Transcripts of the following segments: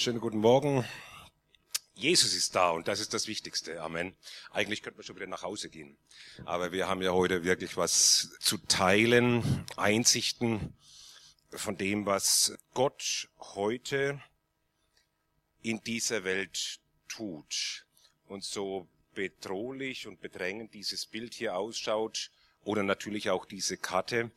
Schönen guten Morgen. Jesus ist da und das ist das Wichtigste. Amen. Eigentlich könnte man schon wieder nach Hause gehen. Aber wir haben ja heute wirklich was zu teilen, Einsichten von dem, was Gott heute in dieser Welt tut. Und so bedrohlich und bedrängend dieses Bild hier ausschaut oder natürlich auch diese Karte,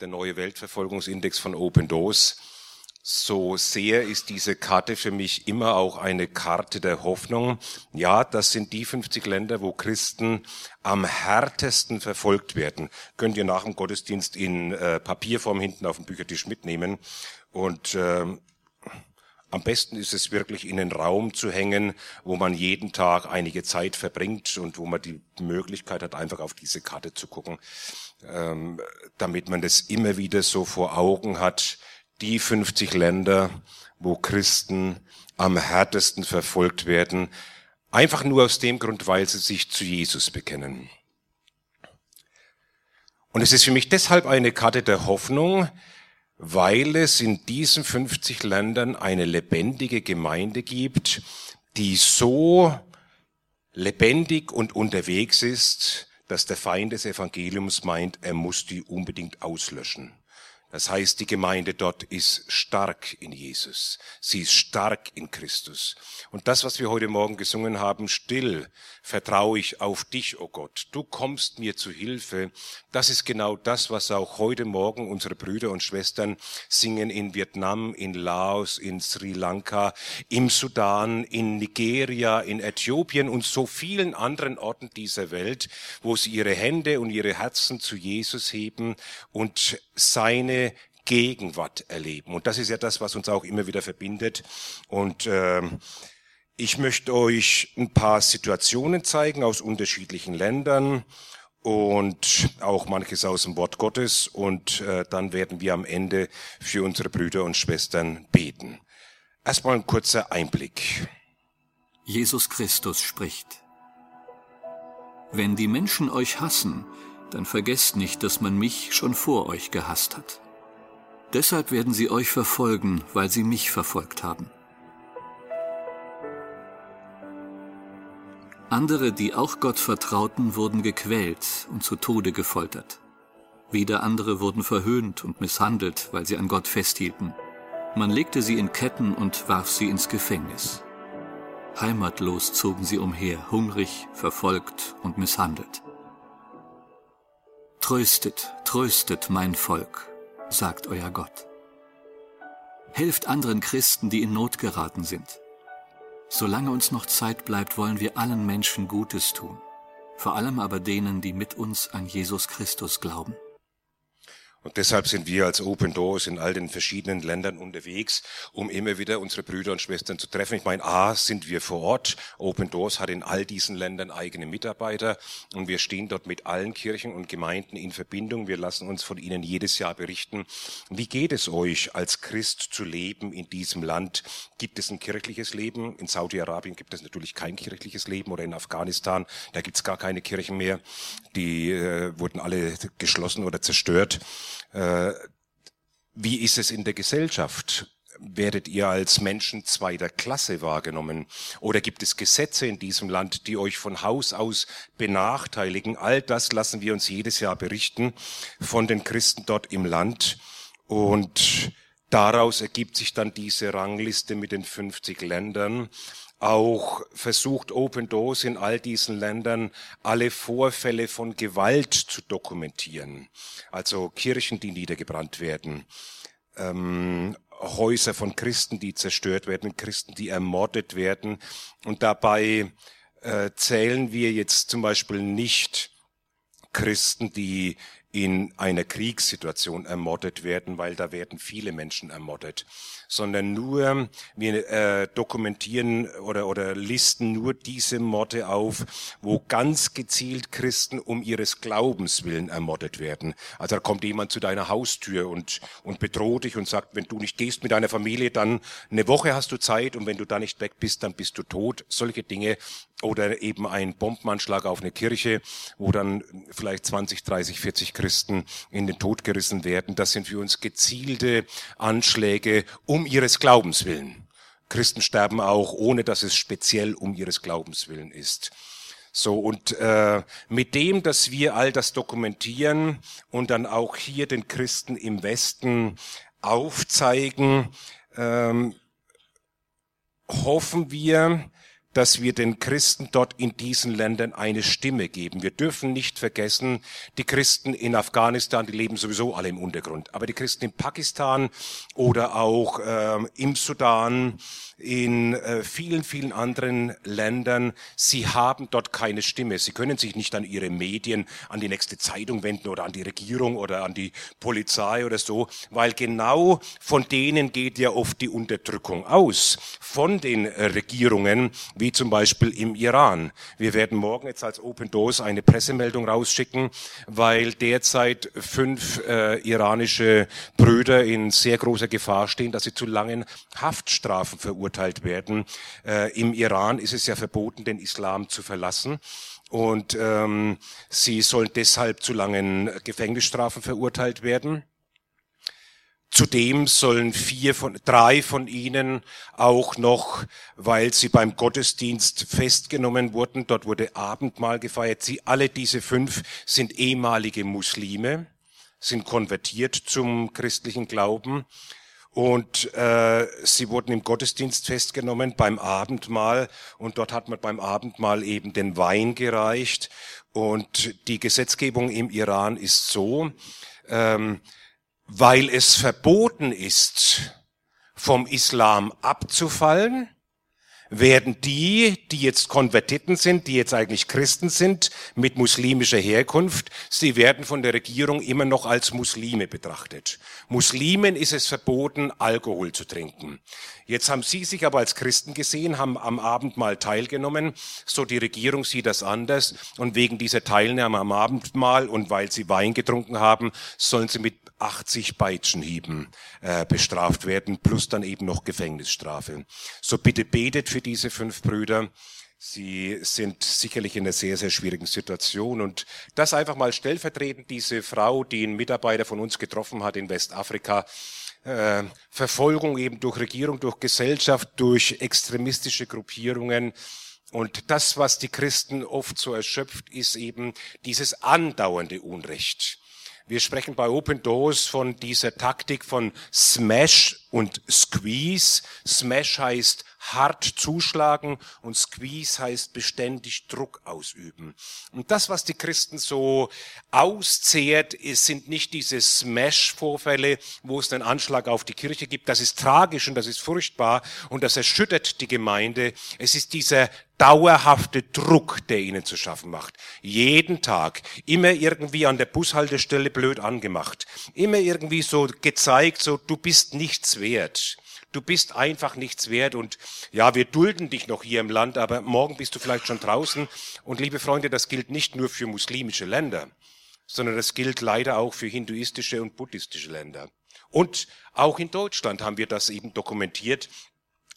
der neue Weltverfolgungsindex von Open Doors, so sehr ist diese Karte für mich immer auch eine Karte der Hoffnung. Ja, das sind die 50 Länder, wo Christen am härtesten verfolgt werden. Könnt ihr nach dem Gottesdienst in äh, Papierform hinten auf dem Büchertisch mitnehmen. Und äh, am besten ist es wirklich in den Raum zu hängen, wo man jeden Tag einige Zeit verbringt und wo man die Möglichkeit hat, einfach auf diese Karte zu gucken, ähm, damit man das immer wieder so vor Augen hat die 50 Länder, wo Christen am härtesten verfolgt werden, einfach nur aus dem Grund, weil sie sich zu Jesus bekennen. Und es ist für mich deshalb eine Karte der Hoffnung, weil es in diesen 50 Ländern eine lebendige Gemeinde gibt, die so lebendig und unterwegs ist, dass der Feind des Evangeliums meint, er muss die unbedingt auslöschen. Das heißt, die Gemeinde dort ist stark in Jesus. Sie ist stark in Christus. Und das, was wir heute Morgen gesungen haben, still vertraue ich auf dich, o oh Gott. Du kommst mir zu Hilfe. Das ist genau das, was auch heute Morgen unsere Brüder und Schwestern singen in Vietnam, in Laos, in Sri Lanka, im Sudan, in Nigeria, in Äthiopien und so vielen anderen Orten dieser Welt, wo sie ihre Hände und ihre Herzen zu Jesus heben und seine Gegenwart erleben. Und das ist ja das, was uns auch immer wieder verbindet. Und äh, ich möchte euch ein paar Situationen zeigen aus unterschiedlichen Ländern und auch manches aus dem Wort Gottes. Und äh, dann werden wir am Ende für unsere Brüder und Schwestern beten. Erstmal ein kurzer Einblick. Jesus Christus spricht. Wenn die Menschen euch hassen, dann vergesst nicht, dass man mich schon vor euch gehasst hat. Deshalb werden sie euch verfolgen, weil sie mich verfolgt haben. Andere, die auch Gott vertrauten, wurden gequält und zu Tode gefoltert. Wieder andere wurden verhöhnt und misshandelt, weil sie an Gott festhielten. Man legte sie in Ketten und warf sie ins Gefängnis. Heimatlos zogen sie umher, hungrig, verfolgt und misshandelt. Tröstet, tröstet mein Volk, sagt euer Gott. Helft anderen Christen, die in Not geraten sind. Solange uns noch Zeit bleibt, wollen wir allen Menschen Gutes tun, vor allem aber denen, die mit uns an Jesus Christus glauben. Und deshalb sind wir als Open Doors in all den verschiedenen Ländern unterwegs, um immer wieder unsere Brüder und Schwestern zu treffen. Ich meine, A, sind wir vor Ort. Open Doors hat in all diesen Ländern eigene Mitarbeiter und wir stehen dort mit allen Kirchen und Gemeinden in Verbindung. Wir lassen uns von ihnen jedes Jahr berichten. Wie geht es euch als Christ zu leben in diesem Land? Gibt es ein kirchliches Leben? In Saudi-Arabien gibt es natürlich kein kirchliches Leben oder in Afghanistan, da gibt es gar keine Kirchen mehr. Die äh, wurden alle geschlossen oder zerstört. Äh, wie ist es in der Gesellschaft? Werdet ihr als Menschen zweiter Klasse wahrgenommen? Oder gibt es Gesetze in diesem Land, die euch von Haus aus benachteiligen? All das lassen wir uns jedes Jahr berichten von den Christen dort im Land. Und daraus ergibt sich dann diese Rangliste mit den 50 Ländern auch versucht Open Doors in all diesen Ländern alle Vorfälle von Gewalt zu dokumentieren. Also Kirchen, die niedergebrannt werden, ähm, Häuser von Christen, die zerstört werden, Christen, die ermordet werden. Und dabei äh, zählen wir jetzt zum Beispiel nicht Christen, die in einer Kriegssituation ermordet werden, weil da werden viele Menschen ermordet, sondern nur wir äh, dokumentieren oder oder listen nur diese Morde auf, wo ganz gezielt Christen um ihres Glaubens willen ermordet werden. Also da kommt jemand zu deiner Haustür und und bedroht dich und sagt, wenn du nicht gehst mit deiner Familie, dann eine Woche hast du Zeit und wenn du da nicht weg bist, dann bist du tot. Solche Dinge oder eben ein Bombenanschlag auf eine Kirche, wo dann vielleicht 20, 30, 40 Christen in den Tod gerissen werden. Das sind für uns gezielte Anschläge um ihres Glaubens willen. Christen sterben auch, ohne dass es speziell um ihres Glaubens willen ist. So, und äh, mit dem, dass wir all das dokumentieren und dann auch hier den Christen im Westen aufzeigen, ähm, hoffen wir, dass wir den Christen dort in diesen Ländern eine Stimme geben. Wir dürfen nicht vergessen, die Christen in Afghanistan, die leben sowieso alle im Untergrund, aber die Christen in Pakistan oder auch ähm, im Sudan, in äh, vielen, vielen anderen Ländern, sie haben dort keine Stimme. Sie können sich nicht an ihre Medien, an die nächste Zeitung wenden oder an die Regierung oder an die Polizei oder so, weil genau von denen geht ja oft die Unterdrückung aus, von den äh, Regierungen, wie zum Beispiel im Iran. Wir werden morgen jetzt als Open Doors eine Pressemeldung rausschicken, weil derzeit fünf äh, iranische Brüder in sehr großer Gefahr stehen, dass sie zu langen Haftstrafen verurteilt werden. Äh, Im Iran ist es ja verboten, den Islam zu verlassen. Und ähm, sie sollen deshalb zu langen Gefängnisstrafen verurteilt werden. Zudem sollen vier von, drei von ihnen auch noch, weil sie beim Gottesdienst festgenommen wurden, dort wurde Abendmahl gefeiert. Sie, alle diese fünf sind ehemalige Muslime, sind konvertiert zum christlichen Glauben und äh, sie wurden im Gottesdienst festgenommen beim Abendmahl und dort hat man beim Abendmahl eben den Wein gereicht. Und die Gesetzgebung im Iran ist so, ähm, weil es verboten ist, vom Islam abzufallen, werden die, die jetzt Konvertiten sind, die jetzt eigentlich Christen sind, mit muslimischer Herkunft, sie werden von der Regierung immer noch als Muslime betrachtet. Muslimen ist es verboten, Alkohol zu trinken. Jetzt haben Sie sich aber als Christen gesehen, haben am Abendmahl teilgenommen. So die Regierung sieht das anders. Und wegen dieser Teilnahme am Abendmahl und weil Sie Wein getrunken haben, sollen Sie mit 80 Peitschenhieben äh, bestraft werden, plus dann eben noch Gefängnisstrafe. So bitte betet für diese fünf Brüder. Sie sind sicherlich in einer sehr, sehr schwierigen Situation. Und das einfach mal stellvertretend, diese Frau, die einen Mitarbeiter von uns getroffen hat in Westafrika, äh, Verfolgung eben durch Regierung, durch Gesellschaft, durch extremistische Gruppierungen. Und das, was die Christen oft so erschöpft, ist eben dieses andauernde Unrecht. Wir sprechen bei Open Doors von dieser Taktik von Smash und Squeeze. Smash heißt hart zuschlagen und Squeeze heißt beständig Druck ausüben. Und das, was die Christen so auszehrt, ist, sind nicht diese Smash-Vorfälle, wo es einen Anschlag auf die Kirche gibt. Das ist tragisch und das ist furchtbar und das erschüttert die Gemeinde. Es ist dieser dauerhafte Druck, der ihnen zu schaffen macht. Jeden Tag, immer irgendwie an der Bushaltestelle blöd angemacht, immer irgendwie so gezeigt, so du bist nichts wert. Du bist einfach nichts wert und ja, wir dulden dich noch hier im Land, aber morgen bist du vielleicht schon draußen. Und liebe Freunde, das gilt nicht nur für muslimische Länder, sondern das gilt leider auch für hinduistische und buddhistische Länder. Und auch in Deutschland haben wir das eben dokumentiert.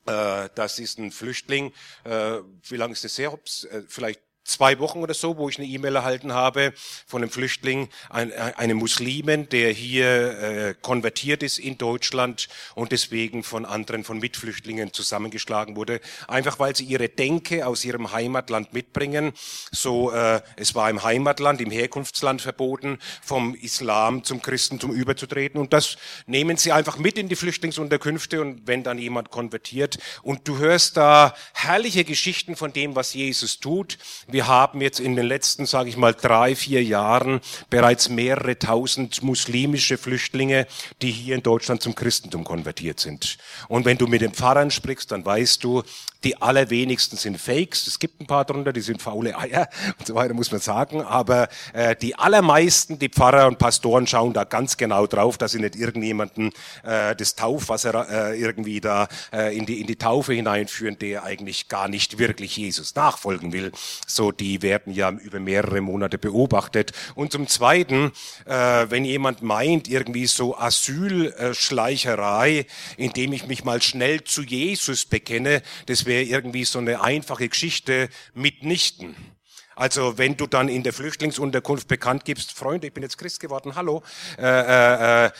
Äh, das ist ein Flüchtling, äh, wie lange ist das her? Äh, vielleicht zwei Wochen oder so, wo ich eine E-Mail erhalten habe von einem Flüchtling, ein, einem Muslimen, der hier äh, konvertiert ist in Deutschland und deswegen von anderen, von Mitflüchtlingen zusammengeschlagen wurde, einfach weil sie ihre Denke aus ihrem Heimatland mitbringen. So, äh, es war im Heimatland, im Herkunftsland verboten, vom Islam zum Christentum überzutreten. Und das nehmen sie einfach mit in die Flüchtlingsunterkünfte. Und wenn dann jemand konvertiert und du hörst da herrliche Geschichten von dem, was Jesus tut, wir haben jetzt in den letzten, sage ich mal, drei, vier Jahren bereits mehrere tausend muslimische Flüchtlinge, die hier in Deutschland zum Christentum konvertiert sind. Und wenn du mit den Pfarrern sprichst, dann weißt du, die allerwenigsten sind Fakes. Es gibt ein paar drunter, die sind faule Eier und so weiter, muss man sagen. Aber äh, die allermeisten, die Pfarrer und Pastoren, schauen da ganz genau drauf, dass sie nicht irgendjemanden äh, das Taufwasser äh, irgendwie da äh, in, die, in die Taufe hineinführen, der eigentlich gar nicht wirklich Jesus nachfolgen will. So, die werden ja über mehrere Monate beobachtet. Und zum Zweiten, äh, wenn jemand meint, irgendwie so Asylschleicherei, indem ich mich mal schnell zu Jesus bekenne, das wäre wäre irgendwie so eine einfache Geschichte mitnichten. Also wenn du dann in der Flüchtlingsunterkunft bekannt gibst, Freunde, ich bin jetzt Christ geworden, hallo, äh, äh, äh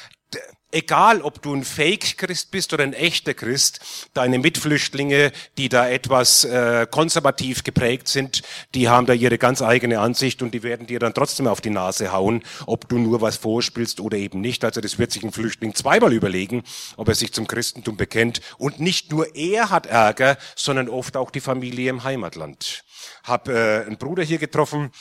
egal ob du ein Fake-Christ bist oder ein echter Christ, deine Mitflüchtlinge, die da etwas äh, konservativ geprägt sind, die haben da ihre ganz eigene Ansicht und die werden dir dann trotzdem auf die Nase hauen, ob du nur was vorspielst oder eben nicht. Also das wird sich ein Flüchtling zweimal überlegen, ob er sich zum Christentum bekennt. Und nicht nur er hat Ärger, sondern oft auch die Familie im Heimatland. Hab äh, einen Bruder hier getroffen,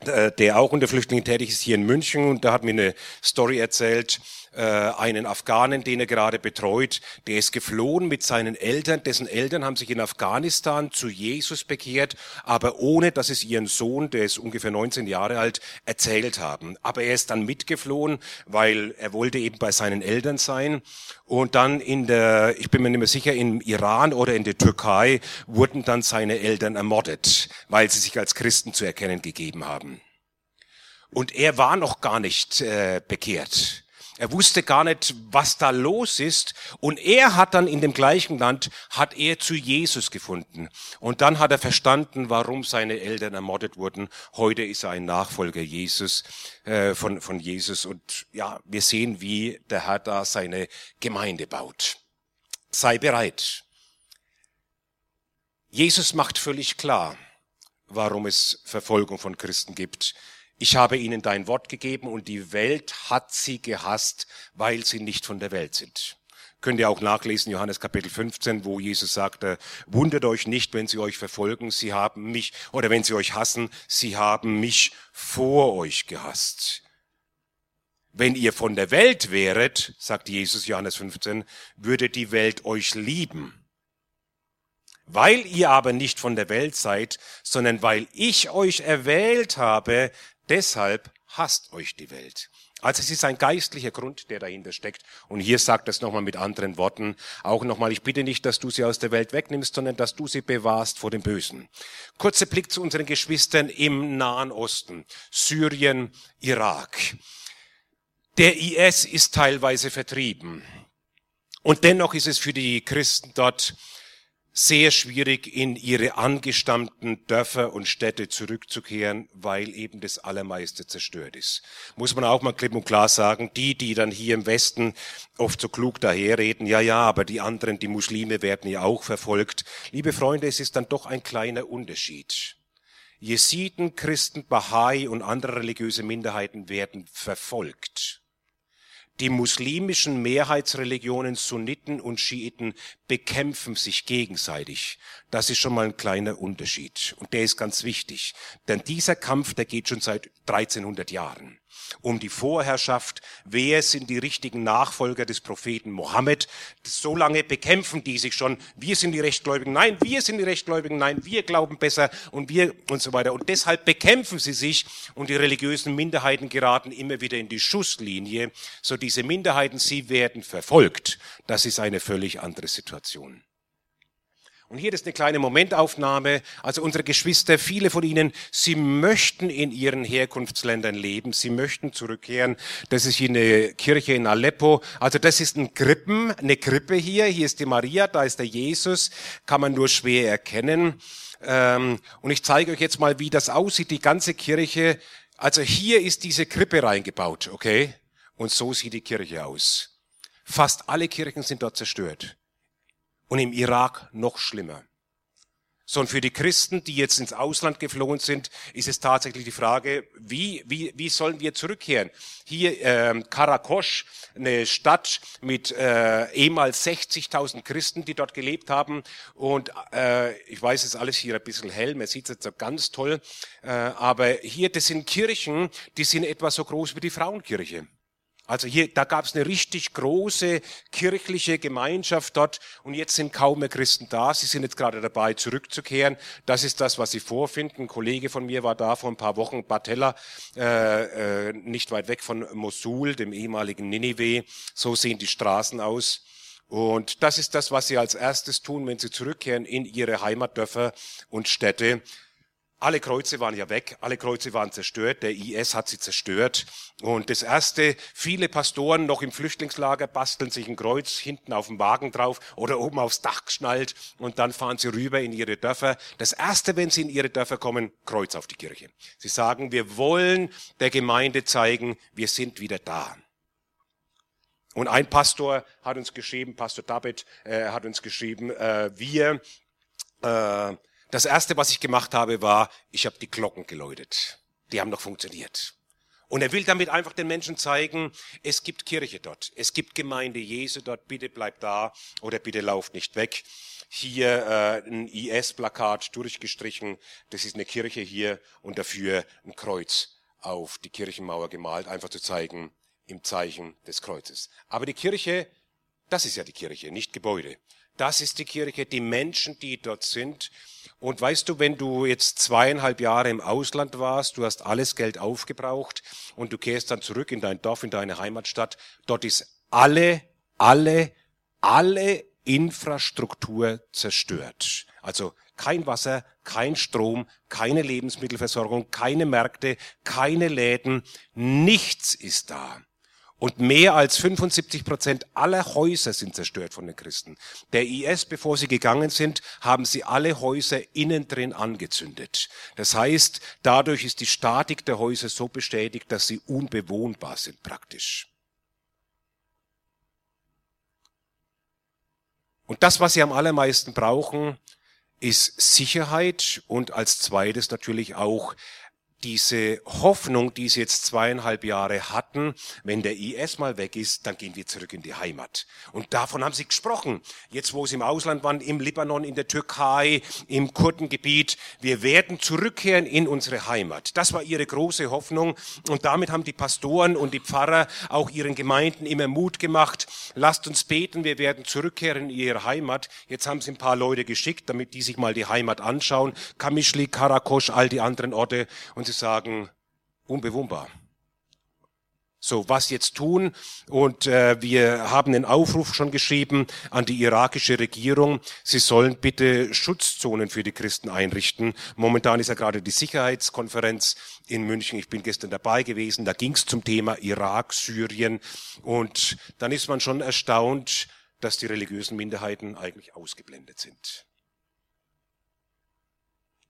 äh, der auch unter Flüchtlingen tätig ist hier in München und da hat mir eine Story erzählt, äh, einen Afghanen, den er gerade betreut, der ist geflohen mit seinen Eltern, dessen Eltern haben sich in Afghanistan zu Jesus bekehrt, aber ohne, dass es ihren Sohn, der ist ungefähr 19 Jahre alt, erzählt haben. Aber er ist dann mitgeflohen, weil er wollte eben bei seinen Eltern sein und dann in der, ich bin mir nicht mehr sicher, im Iran oder in der Türkei wurden dann seine Eltern ermordet, weil sie sich als Christen zu erkennen gegeben haben. Und er war noch gar nicht äh, bekehrt. Er wusste gar nicht, was da los ist. Und er hat dann in dem gleichen Land, hat er zu Jesus gefunden. Und dann hat er verstanden, warum seine Eltern ermordet wurden. Heute ist er ein Nachfolger Jesus, äh, von, von Jesus. Und ja, wir sehen, wie der Herr da seine Gemeinde baut. Sei bereit. Jesus macht völlig klar, warum es Verfolgung von Christen gibt ich habe ihnen dein Wort gegeben und die Welt hat sie gehasst, weil sie nicht von der Welt sind. Könnt ihr auch nachlesen, Johannes Kapitel 15, wo Jesus sagte, wundert euch nicht, wenn sie euch verfolgen, sie haben mich, oder wenn sie euch hassen, sie haben mich vor euch gehasst. Wenn ihr von der Welt wäret, sagt Jesus Johannes 15, würde die Welt euch lieben. Weil ihr aber nicht von der Welt seid, sondern weil ich euch erwählt habe, Deshalb hasst euch die Welt. Also es ist ein geistlicher Grund, der dahinter steckt. Und hier sagt es nochmal mit anderen Worten, auch nochmal, ich bitte nicht, dass du sie aus der Welt wegnimmst, sondern dass du sie bewahrst vor dem Bösen. Kurzer Blick zu unseren Geschwistern im Nahen Osten, Syrien, Irak. Der IS ist teilweise vertrieben. Und dennoch ist es für die Christen dort sehr schwierig, in ihre angestammten Dörfer und Städte zurückzukehren, weil eben das Allermeiste zerstört ist. Muss man auch mal klipp und klar sagen, die, die dann hier im Westen oft so klug daherreden, ja, ja, aber die anderen, die Muslime werden ja auch verfolgt. Liebe Freunde, es ist dann doch ein kleiner Unterschied. Jesiden, Christen, Bahai und andere religiöse Minderheiten werden verfolgt. Die muslimischen Mehrheitsreligionen Sunniten und Schiiten bekämpfen sich gegenseitig. Das ist schon mal ein kleiner Unterschied. Und der ist ganz wichtig. Denn dieser Kampf, der geht schon seit 1300 Jahren um die Vorherrschaft, wer sind die richtigen Nachfolger des Propheten Mohammed. So lange bekämpfen die sich schon, wir sind die Rechtgläubigen, nein, wir sind die Rechtgläubigen, nein, wir glauben besser und wir und so weiter. Und deshalb bekämpfen sie sich und die religiösen Minderheiten geraten immer wieder in die Schusslinie. So diese Minderheiten, sie werden verfolgt. Das ist eine völlig andere Situation. Und hier ist eine kleine Momentaufnahme. Also unsere Geschwister, viele von ihnen, sie möchten in ihren Herkunftsländern leben. Sie möchten zurückkehren. Das ist hier eine Kirche in Aleppo. Also das ist ein Krippen, eine Krippe hier. Hier ist die Maria, da ist der Jesus. Kann man nur schwer erkennen. Ähm, und ich zeige euch jetzt mal, wie das aussieht, die ganze Kirche. Also hier ist diese Krippe reingebaut, okay? Und so sieht die Kirche aus. Fast alle Kirchen sind dort zerstört und im Irak noch schlimmer. Sondern für die Christen, die jetzt ins Ausland geflohen sind, ist es tatsächlich die Frage, wie, wie, wie sollen wir zurückkehren? Hier ähm, Karakosch, eine Stadt mit äh, ehemals 60.000 Christen, die dort gelebt haben. Und äh, ich weiß, es ist alles hier ein bisschen hell, man sieht es jetzt so ganz toll. Äh, aber hier, das sind Kirchen, die sind etwa so groß wie die Frauenkirche. Also hier, da gab es eine richtig große kirchliche Gemeinschaft dort und jetzt sind kaum mehr Christen da. Sie sind jetzt gerade dabei, zurückzukehren. Das ist das, was sie vorfinden. Ein Kollege von mir war da vor ein paar Wochen, Batella, äh, äh, nicht weit weg von Mosul, dem ehemaligen Ninive. So sehen die Straßen aus. Und das ist das, was sie als erstes tun, wenn sie zurückkehren in ihre Heimatdörfer und Städte. Alle Kreuze waren ja weg, alle Kreuze waren zerstört, der IS hat sie zerstört. Und das Erste, viele Pastoren noch im Flüchtlingslager basteln sich ein Kreuz hinten auf dem Wagen drauf oder oben aufs Dach geschnallt und dann fahren sie rüber in ihre Dörfer. Das Erste, wenn sie in ihre Dörfer kommen, Kreuz auf die Kirche. Sie sagen, wir wollen der Gemeinde zeigen, wir sind wieder da. Und ein Pastor hat uns geschrieben, Pastor David äh, hat uns geschrieben, äh, wir, äh, das erste, was ich gemacht habe, war, ich habe die Glocken geläutet. Die haben noch funktioniert. Und er will damit einfach den Menschen zeigen, es gibt Kirche dort, es gibt Gemeinde Jesu dort, bitte bleibt da oder bitte lauft nicht weg. Hier äh, ein IS-Plakat durchgestrichen, das ist eine Kirche hier und dafür ein Kreuz auf die Kirchenmauer gemalt, einfach zu zeigen, im Zeichen des Kreuzes. Aber die Kirche, das ist ja die Kirche, nicht Gebäude. Das ist die Kirche, die Menschen, die dort sind. Und weißt du, wenn du jetzt zweieinhalb Jahre im Ausland warst, du hast alles Geld aufgebraucht und du kehrst dann zurück in dein Dorf, in deine Heimatstadt, dort ist alle, alle, alle Infrastruktur zerstört. Also kein Wasser, kein Strom, keine Lebensmittelversorgung, keine Märkte, keine Läden, nichts ist da. Und mehr als 75 Prozent aller Häuser sind zerstört von den Christen. Der IS, bevor sie gegangen sind, haben sie alle Häuser innen drin angezündet. Das heißt, dadurch ist die Statik der Häuser so bestätigt, dass sie unbewohnbar sind praktisch. Und das, was sie am allermeisten brauchen, ist Sicherheit und als zweites natürlich auch diese Hoffnung, die sie jetzt zweieinhalb Jahre hatten, wenn der IS mal weg ist, dann gehen wir zurück in die Heimat. Und davon haben sie gesprochen. Jetzt, wo sie im Ausland waren, im Libanon, in der Türkei, im Kurdengebiet, wir werden zurückkehren in unsere Heimat. Das war ihre große Hoffnung. Und damit haben die Pastoren und die Pfarrer auch ihren Gemeinden immer Mut gemacht. Lasst uns beten, wir werden zurückkehren in ihre Heimat. Jetzt haben sie ein paar Leute geschickt, damit die sich mal die Heimat anschauen. Kamischli, Karakosch, all die anderen Orte. Und sie sagen, unbewohnbar. So, was jetzt tun? Und äh, wir haben einen Aufruf schon geschrieben an die irakische Regierung. Sie sollen bitte Schutzzonen für die Christen einrichten. Momentan ist ja gerade die Sicherheitskonferenz in München. Ich bin gestern dabei gewesen. Da ging es zum Thema Irak, Syrien. Und dann ist man schon erstaunt, dass die religiösen Minderheiten eigentlich ausgeblendet sind.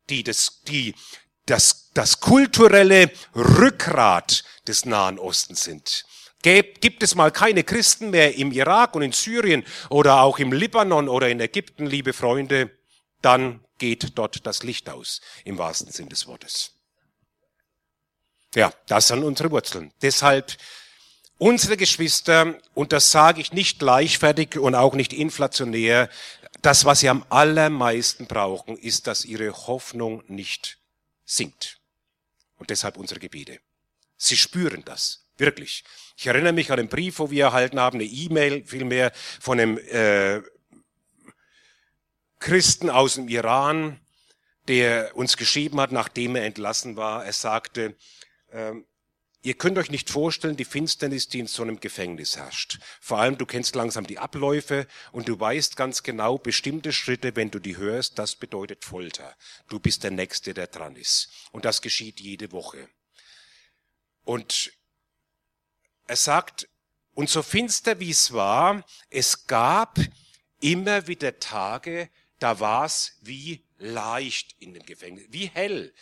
Die, das, die das, das kulturelle Rückgrat des Nahen Ostens sind. Gibt es mal keine Christen mehr im Irak und in Syrien oder auch im Libanon oder in Ägypten, liebe Freunde, dann geht dort das Licht aus, im wahrsten Sinn des Wortes. Ja, das sind unsere Wurzeln. Deshalb unsere Geschwister, und das sage ich nicht leichtfertig und auch nicht inflationär, das, was sie am allermeisten brauchen, ist, dass ihre Hoffnung nicht sinkt. Und deshalb unsere Gebete. Sie spüren das, wirklich. Ich erinnere mich an den Brief, wo wir erhalten haben, eine E-Mail vielmehr von einem äh, Christen aus dem Iran, der uns geschrieben hat, nachdem er entlassen war. Er sagte, ähm, Ihr könnt euch nicht vorstellen, die Finsternis, die in so einem Gefängnis herrscht. Vor allem, du kennst langsam die Abläufe und du weißt ganz genau, bestimmte Schritte, wenn du die hörst, das bedeutet Folter. Du bist der Nächste, der dran ist. Und das geschieht jede Woche. Und er sagt, und so finster wie es war, es gab immer wieder Tage, da war es wie leicht in dem Gefängnis, wie hell.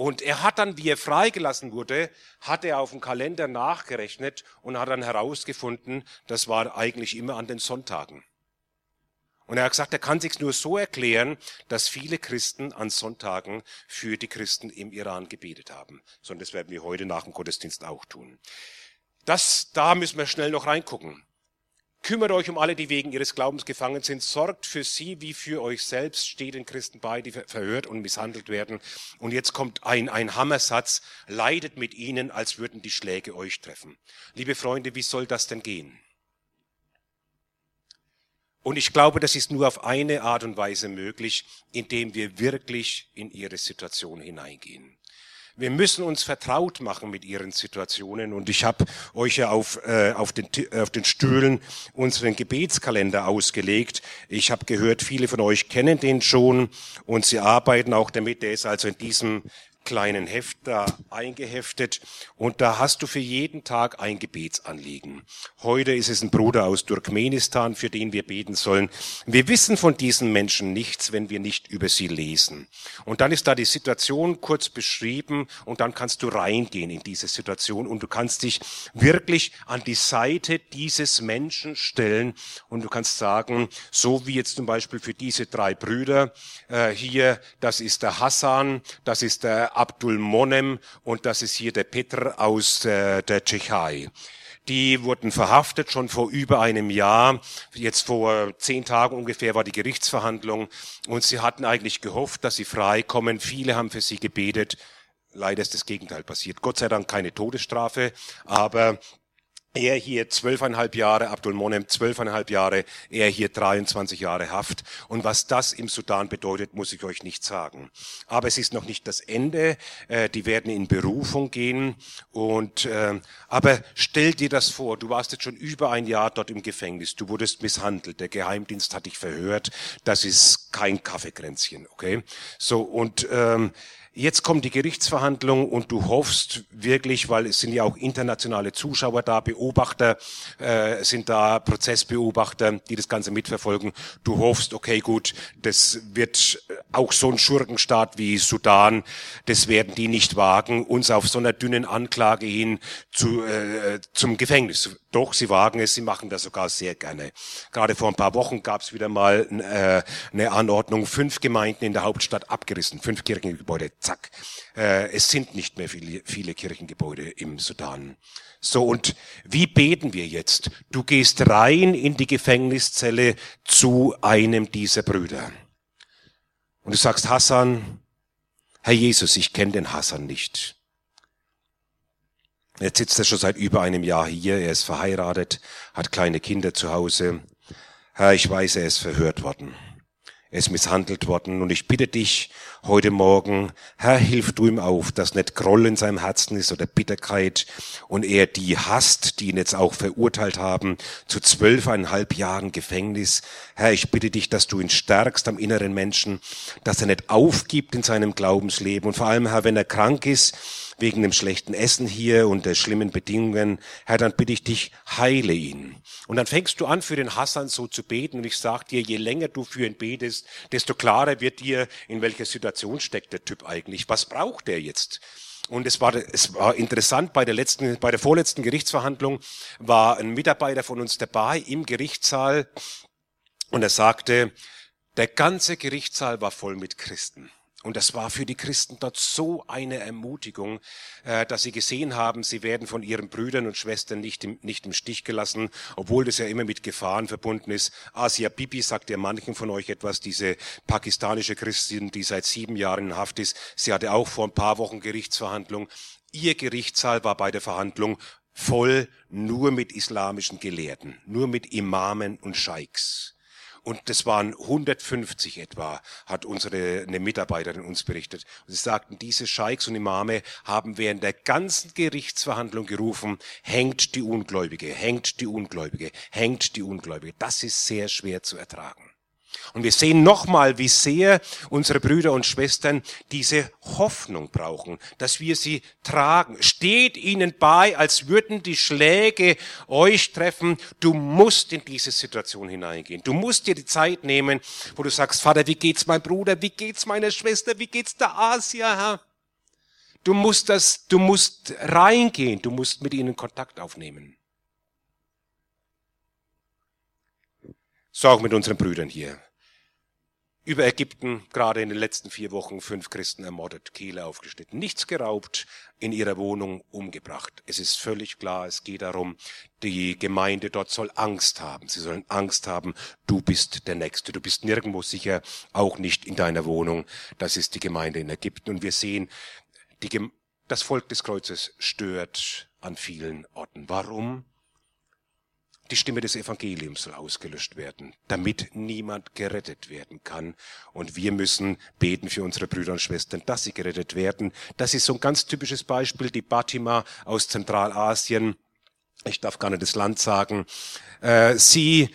Und er hat dann, wie er freigelassen wurde, hat er auf dem Kalender nachgerechnet und hat dann herausgefunden, das war eigentlich immer an den Sonntagen. Und er hat gesagt, er kann sich nur so erklären, dass viele Christen an Sonntagen für die Christen im Iran gebetet haben. Sondern das werden wir heute nach dem Gottesdienst auch tun. Das, da müssen wir schnell noch reingucken. Kümmert euch um alle, die wegen ihres Glaubens gefangen sind. Sorgt für sie wie für euch selbst. Steht den Christen bei, die verhört und misshandelt werden. Und jetzt kommt ein, ein Hammersatz. Leidet mit ihnen, als würden die Schläge euch treffen. Liebe Freunde, wie soll das denn gehen? Und ich glaube, das ist nur auf eine Art und Weise möglich, indem wir wirklich in ihre Situation hineingehen. Wir müssen uns vertraut machen mit ihren Situationen. Und ich habe euch ja auf, äh, auf, den, auf den Stühlen unseren Gebetskalender ausgelegt. Ich habe gehört, viele von euch kennen den schon und sie arbeiten auch damit. Der ist also in diesem kleinen Heft da eingeheftet und da hast du für jeden Tag ein Gebetsanliegen. Heute ist es ein Bruder aus Turkmenistan, für den wir beten sollen. Wir wissen von diesen Menschen nichts, wenn wir nicht über sie lesen. Und dann ist da die Situation kurz beschrieben und dann kannst du reingehen in diese Situation und du kannst dich wirklich an die Seite dieses Menschen stellen und du kannst sagen, so wie jetzt zum Beispiel für diese drei Brüder äh, hier, das ist der Hassan, das ist der Abdul Monem und das ist hier der Petr aus äh, der Tschechei. Die wurden verhaftet schon vor über einem Jahr. Jetzt vor zehn Tagen ungefähr war die Gerichtsverhandlung und sie hatten eigentlich gehofft, dass sie freikommen. Viele haben für sie gebetet. Leider ist das Gegenteil passiert. Gott sei Dank keine Todesstrafe, aber er hier zwölfeinhalb Jahre, Abdul Monem zwölfeinhalb Jahre, er hier 23 Jahre Haft. Und was das im Sudan bedeutet, muss ich euch nicht sagen. Aber es ist noch nicht das Ende. Äh, die werden in Berufung gehen. Und äh, aber stell dir das vor: Du warst jetzt schon über ein Jahr dort im Gefängnis. Du wurdest misshandelt. Der Geheimdienst hat dich verhört. Das ist kein Kaffeekränzchen, okay? So und ähm, Jetzt kommt die Gerichtsverhandlung und du hoffst wirklich, weil es sind ja auch internationale Zuschauer da, Beobachter äh, sind da, Prozessbeobachter, die das Ganze mitverfolgen. Du hoffst, okay, gut, das wird auch so ein Schurkenstaat wie Sudan, das werden die nicht wagen, uns auf so einer dünnen Anklage hin zu, äh, zum Gefängnis. Doch, sie wagen es, sie machen das sogar sehr gerne. Gerade vor ein paar Wochen gab es wieder mal äh, eine Anordnung, fünf Gemeinden in der Hauptstadt abgerissen, fünf Kirchengebäude zack. Äh, es sind nicht mehr viele, viele Kirchengebäude im Sudan. So, und wie beten wir jetzt? Du gehst rein in die Gefängniszelle zu einem dieser Brüder. Und du sagst, Hassan, Herr Jesus, ich kenne den Hassan nicht. Jetzt sitzt er schon seit über einem Jahr hier, er ist verheiratet, hat kleine Kinder zu Hause. Herr, ich weiß, er ist verhört worden. Er ist misshandelt worden und ich bitte dich heute Morgen, Herr, hilf du ihm auf, dass nicht Groll in seinem Herzen ist oder Bitterkeit und er die hasst, die ihn jetzt auch verurteilt haben zu zwölfeinhalb Jahren Gefängnis. Herr, ich bitte dich, dass du ihn stärkst am inneren Menschen, dass er nicht aufgibt in seinem Glaubensleben und vor allem, Herr, wenn er krank ist, wegen dem schlechten Essen hier und der schlimmen Bedingungen. Herr, dann bitte ich dich, heile ihn. Und dann fängst du an, für den Hassan so zu beten. Und ich sag dir, je länger du für ihn betest, desto klarer wird dir, in welcher Situation steckt der Typ eigentlich. Was braucht er jetzt? Und es war, es war interessant, bei der letzten, bei der vorletzten Gerichtsverhandlung war ein Mitarbeiter von uns dabei im Gerichtssaal und er sagte, der ganze Gerichtssaal war voll mit Christen. Und das war für die Christen dort so eine Ermutigung, äh, dass sie gesehen haben, sie werden von ihren Brüdern und Schwestern nicht im, nicht im Stich gelassen, obwohl das ja immer mit Gefahren verbunden ist. Asia Bibi sagt ja manchen von euch etwas, diese pakistanische Christin, die seit sieben Jahren in Haft ist. Sie hatte auch vor ein paar Wochen Gerichtsverhandlung. Ihr Gerichtssaal war bei der Verhandlung voll nur mit islamischen Gelehrten, nur mit Imamen und Scheiks. Und das waren 150 etwa, hat unsere eine Mitarbeiterin uns berichtet. Und sie sagten, diese Scheiks und Imame haben während der ganzen Gerichtsverhandlung gerufen, hängt die Ungläubige, hängt die Ungläubige, hängt die Ungläubige. Das ist sehr schwer zu ertragen. Und wir sehen nochmal, wie sehr unsere Brüder und Schwestern diese Hoffnung brauchen, dass wir sie tragen. Steht ihnen bei, als würden die Schläge euch treffen. Du musst in diese Situation hineingehen. Du musst dir die Zeit nehmen, wo du sagst, Vater, wie geht's mein Bruder? Wie geht's meiner Schwester? Wie geht's der Asia, Herr? Du musst das, du musst reingehen. Du musst mit ihnen Kontakt aufnehmen. So auch mit unseren Brüdern hier. Über Ägypten, gerade in den letzten vier Wochen, fünf Christen ermordet, Kehle aufgeschnitten, nichts geraubt, in ihrer Wohnung umgebracht. Es ist völlig klar, es geht darum, die Gemeinde dort soll Angst haben. Sie sollen Angst haben, du bist der Nächste. Du bist nirgendwo sicher, auch nicht in deiner Wohnung. Das ist die Gemeinde in Ägypten. Und wir sehen, die, das Volk des Kreuzes stört an vielen Orten. Warum? Die Stimme des Evangeliums soll ausgelöscht werden, damit niemand gerettet werden kann. Und wir müssen beten für unsere Brüder und Schwestern, dass sie gerettet werden. Das ist so ein ganz typisches Beispiel, die Batima aus Zentralasien. Ich darf gar nicht das Land sagen. Äh, sie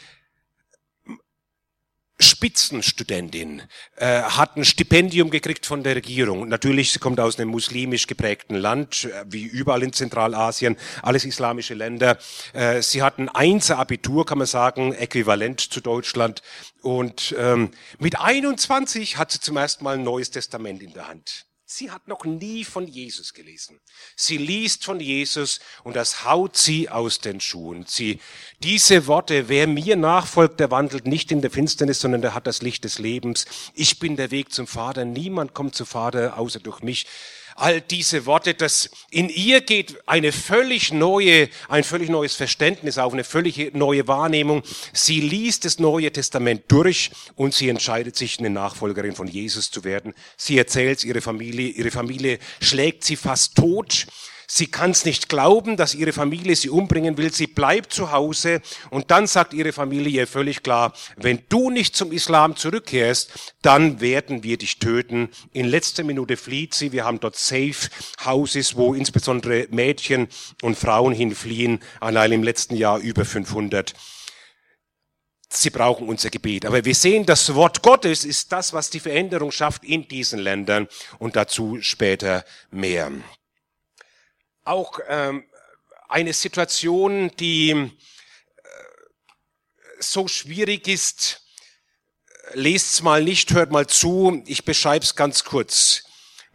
Spitzenstudentin, äh, hat ein Stipendium gekriegt von der Regierung. Natürlich, sie kommt aus einem muslimisch geprägten Land, äh, wie überall in Zentralasien, alles islamische Länder. Äh, sie hat ein Einser-Abitur, kann man sagen, äquivalent zu Deutschland. Und ähm, mit 21 hat sie zum ersten Mal ein neues Testament in der Hand. Sie hat noch nie von Jesus gelesen. Sie liest von Jesus und das haut sie aus den Schuhen. Sie, diese Worte, wer mir nachfolgt, der wandelt nicht in der Finsternis, sondern der hat das Licht des Lebens. Ich bin der Weg zum Vater. Niemand kommt zum Vater außer durch mich all diese Worte, dass in ihr geht eine völlig neue, ein völlig neues Verständnis auf, eine völlig neue Wahrnehmung. Sie liest das Neue Testament durch und sie entscheidet sich, eine Nachfolgerin von Jesus zu werden. Sie erzählt ihre Familie, ihre Familie schlägt sie fast tot. Sie kann es nicht glauben, dass ihre Familie sie umbringen will. Sie bleibt zu Hause und dann sagt ihre Familie ihr völlig klar, wenn du nicht zum Islam zurückkehrst, dann werden wir dich töten. In letzter Minute flieht sie. Wir haben dort Safe Houses, wo insbesondere Mädchen und Frauen hinfliehen. Allein im letzten Jahr über 500. Sie brauchen unser Gebet. Aber wir sehen, das Wort Gottes ist das, was die Veränderung schafft in diesen Ländern und dazu später mehr auch ähm, eine Situation, die äh, so schwierig ist. Lest's mal nicht, hört mal zu. Ich beschreibe es ganz kurz.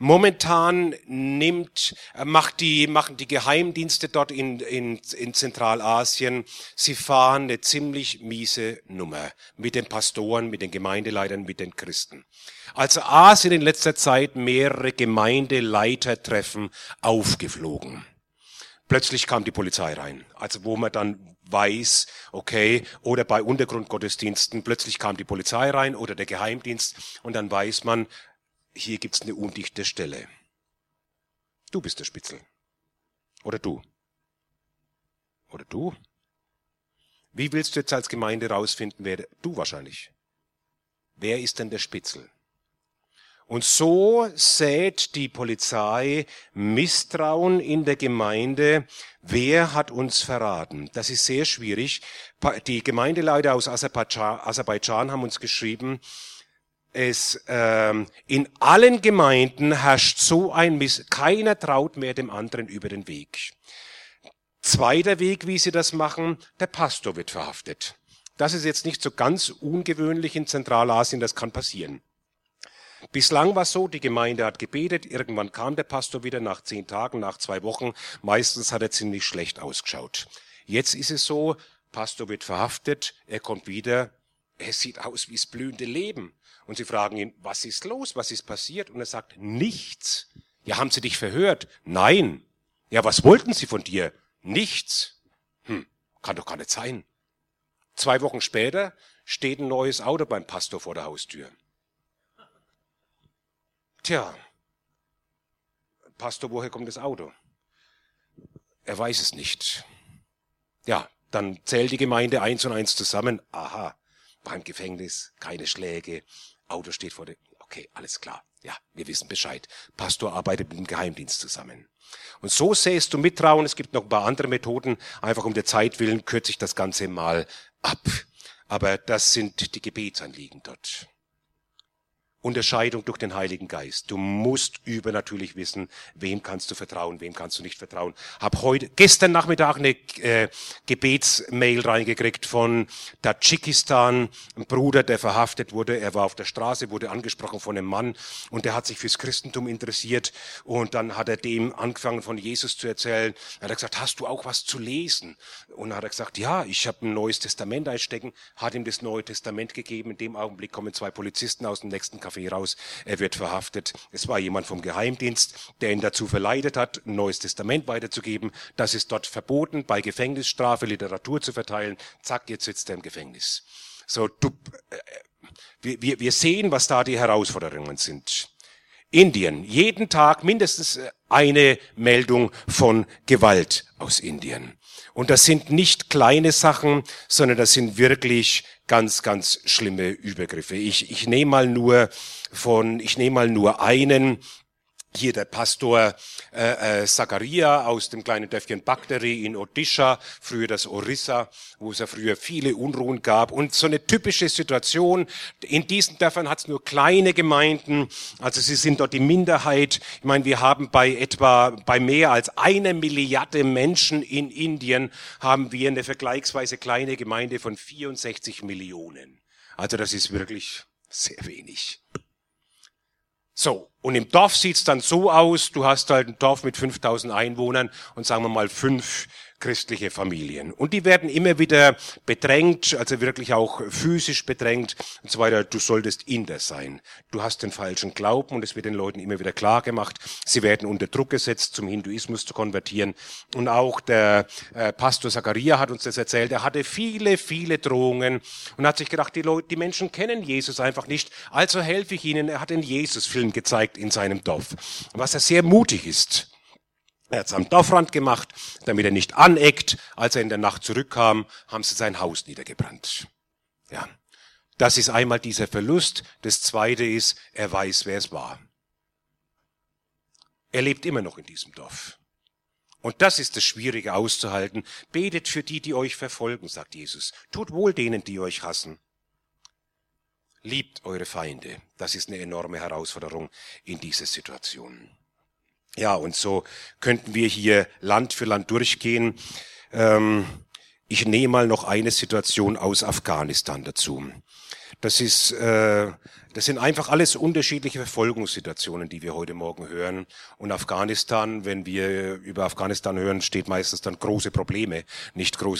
Momentan nimmt, äh, macht die, machen die Geheimdienste dort in, in, in Zentralasien, sie fahren eine ziemlich miese Nummer mit den Pastoren, mit den Gemeindeleitern, mit den Christen. Also A sind in letzter Zeit mehrere Gemeindeleitertreffen aufgeflogen. Plötzlich kam die Polizei rein. Also wo man dann weiß, okay, oder bei Untergrundgottesdiensten, plötzlich kam die Polizei rein oder der Geheimdienst und dann weiß man, hier gibt's eine undichte Stelle. Du bist der Spitzel. Oder du. Oder du. Wie willst du jetzt als Gemeinde rausfinden, wer du wahrscheinlich? Wer ist denn der Spitzel? Und so sät die Polizei Misstrauen in der Gemeinde. Wer hat uns verraten? Das ist sehr schwierig. Die Gemeindeleiter aus Aserbaidschan haben uns geschrieben, es ähm, in allen Gemeinden herrscht so ein Miss, keiner traut mehr dem anderen über den Weg. Zweiter Weg, wie sie das machen, der Pastor wird verhaftet. Das ist jetzt nicht so ganz ungewöhnlich in Zentralasien, das kann passieren. Bislang war es so, die Gemeinde hat gebetet, irgendwann kam der Pastor wieder nach zehn Tagen, nach zwei Wochen. Meistens hat er ziemlich schlecht ausgeschaut. Jetzt ist es so, Pastor wird verhaftet, er kommt wieder, er sieht aus wie das blühende Leben. Und sie fragen ihn, was ist los, was ist passiert? Und er sagt, nichts. Ja, haben sie dich verhört? Nein. Ja, was wollten sie von dir? Nichts. Hm, kann doch gar nicht sein. Zwei Wochen später steht ein neues Auto beim Pastor vor der Haustür. Tja, Pastor, woher kommt das Auto? Er weiß es nicht. Ja, dann zählt die Gemeinde eins und eins zusammen. Aha, beim Gefängnis, keine Schläge, Auto steht vor der. Okay, alles klar. Ja, wir wissen Bescheid. Pastor arbeitet mit dem Geheimdienst zusammen. Und so sähst du Mittrauen. Es gibt noch ein paar andere Methoden. Einfach um der Zeit willen kürze ich das Ganze mal ab. Aber das sind die Gebetsanliegen dort. Unterscheidung durch den Heiligen Geist. Du musst übernatürlich wissen, wem kannst du vertrauen, wem kannst du nicht vertrauen. Hab heute, gestern Nachmittag eine äh, Gebetsmail reingekriegt von Tadschikistan, ein Bruder, der verhaftet wurde. Er war auf der Straße, wurde angesprochen von einem Mann und der hat sich fürs Christentum interessiert und dann hat er dem angefangen von Jesus zu erzählen. Er hat gesagt, hast du auch was zu lesen? Und dann hat er gesagt, ja, ich habe ein neues Testament einstecken, hat ihm das Neue Testament gegeben. In dem Augenblick kommen zwei Polizisten aus dem nächsten Café raus. Er wird verhaftet. Es war jemand vom Geheimdienst, der ihn dazu verleitet hat, ein neues Testament weiterzugeben. Das ist dort verboten, bei Gefängnisstrafe Literatur zu verteilen. Zack, jetzt sitzt er im Gefängnis. So, du, äh, wir, wir sehen, was da die Herausforderungen sind. Indien. Jeden Tag mindestens eine Meldung von Gewalt aus Indien. Und das sind nicht kleine Sachen, sondern das sind wirklich ganz, ganz schlimme Übergriffe. Ich, ich nehme mal nur von, ich nehme mal nur einen, hier der Pastor äh, äh, Zachariah aus dem kleinen Dörfchen Bagderi in Odisha, früher das Orissa, wo es ja früher viele Unruhen gab. Und so eine typische Situation, in diesen Dörfern hat es nur kleine Gemeinden, also sie sind dort die Minderheit. Ich meine, wir haben bei etwa, bei mehr als einer Milliarde Menschen in Indien, haben wir eine vergleichsweise kleine Gemeinde von 64 Millionen. Also das ist wirklich sehr wenig. So, und im Dorf sieht's dann so aus, du hast halt ein Dorf mit 5000 Einwohnern und sagen wir mal fünf christliche Familien. Und die werden immer wieder bedrängt, also wirklich auch physisch bedrängt und so weiter. Du solltest Inder sein. Du hast den falschen Glauben und es wird den Leuten immer wieder klar gemacht. Sie werden unter Druck gesetzt, zum Hinduismus zu konvertieren. Und auch der äh, Pastor Zachariah hat uns das erzählt. Er hatte viele, viele Drohungen und hat sich gedacht, die Leute, die Menschen kennen Jesus einfach nicht. Also helfe ich ihnen. Er hat den Jesus-Film gezeigt in seinem Dorf. Was er sehr mutig ist. Er hat es am Dorfrand gemacht, damit er nicht aneckt. Als er in der Nacht zurückkam, haben sie sein Haus niedergebrannt. Ja. Das ist einmal dieser Verlust. Das zweite ist, er weiß, wer es war. Er lebt immer noch in diesem Dorf. Und das ist das Schwierige auszuhalten. Betet für die, die euch verfolgen, sagt Jesus. Tut wohl denen, die euch hassen. Liebt eure Feinde. Das ist eine enorme Herausforderung in dieser Situation. Ja, und so könnten wir hier Land für Land durchgehen. Ähm, ich nehme mal noch eine Situation aus Afghanistan dazu. Das ist, äh, das sind einfach alles unterschiedliche Verfolgungssituationen, die wir heute Morgen hören. Und Afghanistan, wenn wir über Afghanistan hören, steht meistens dann große Probleme, nicht große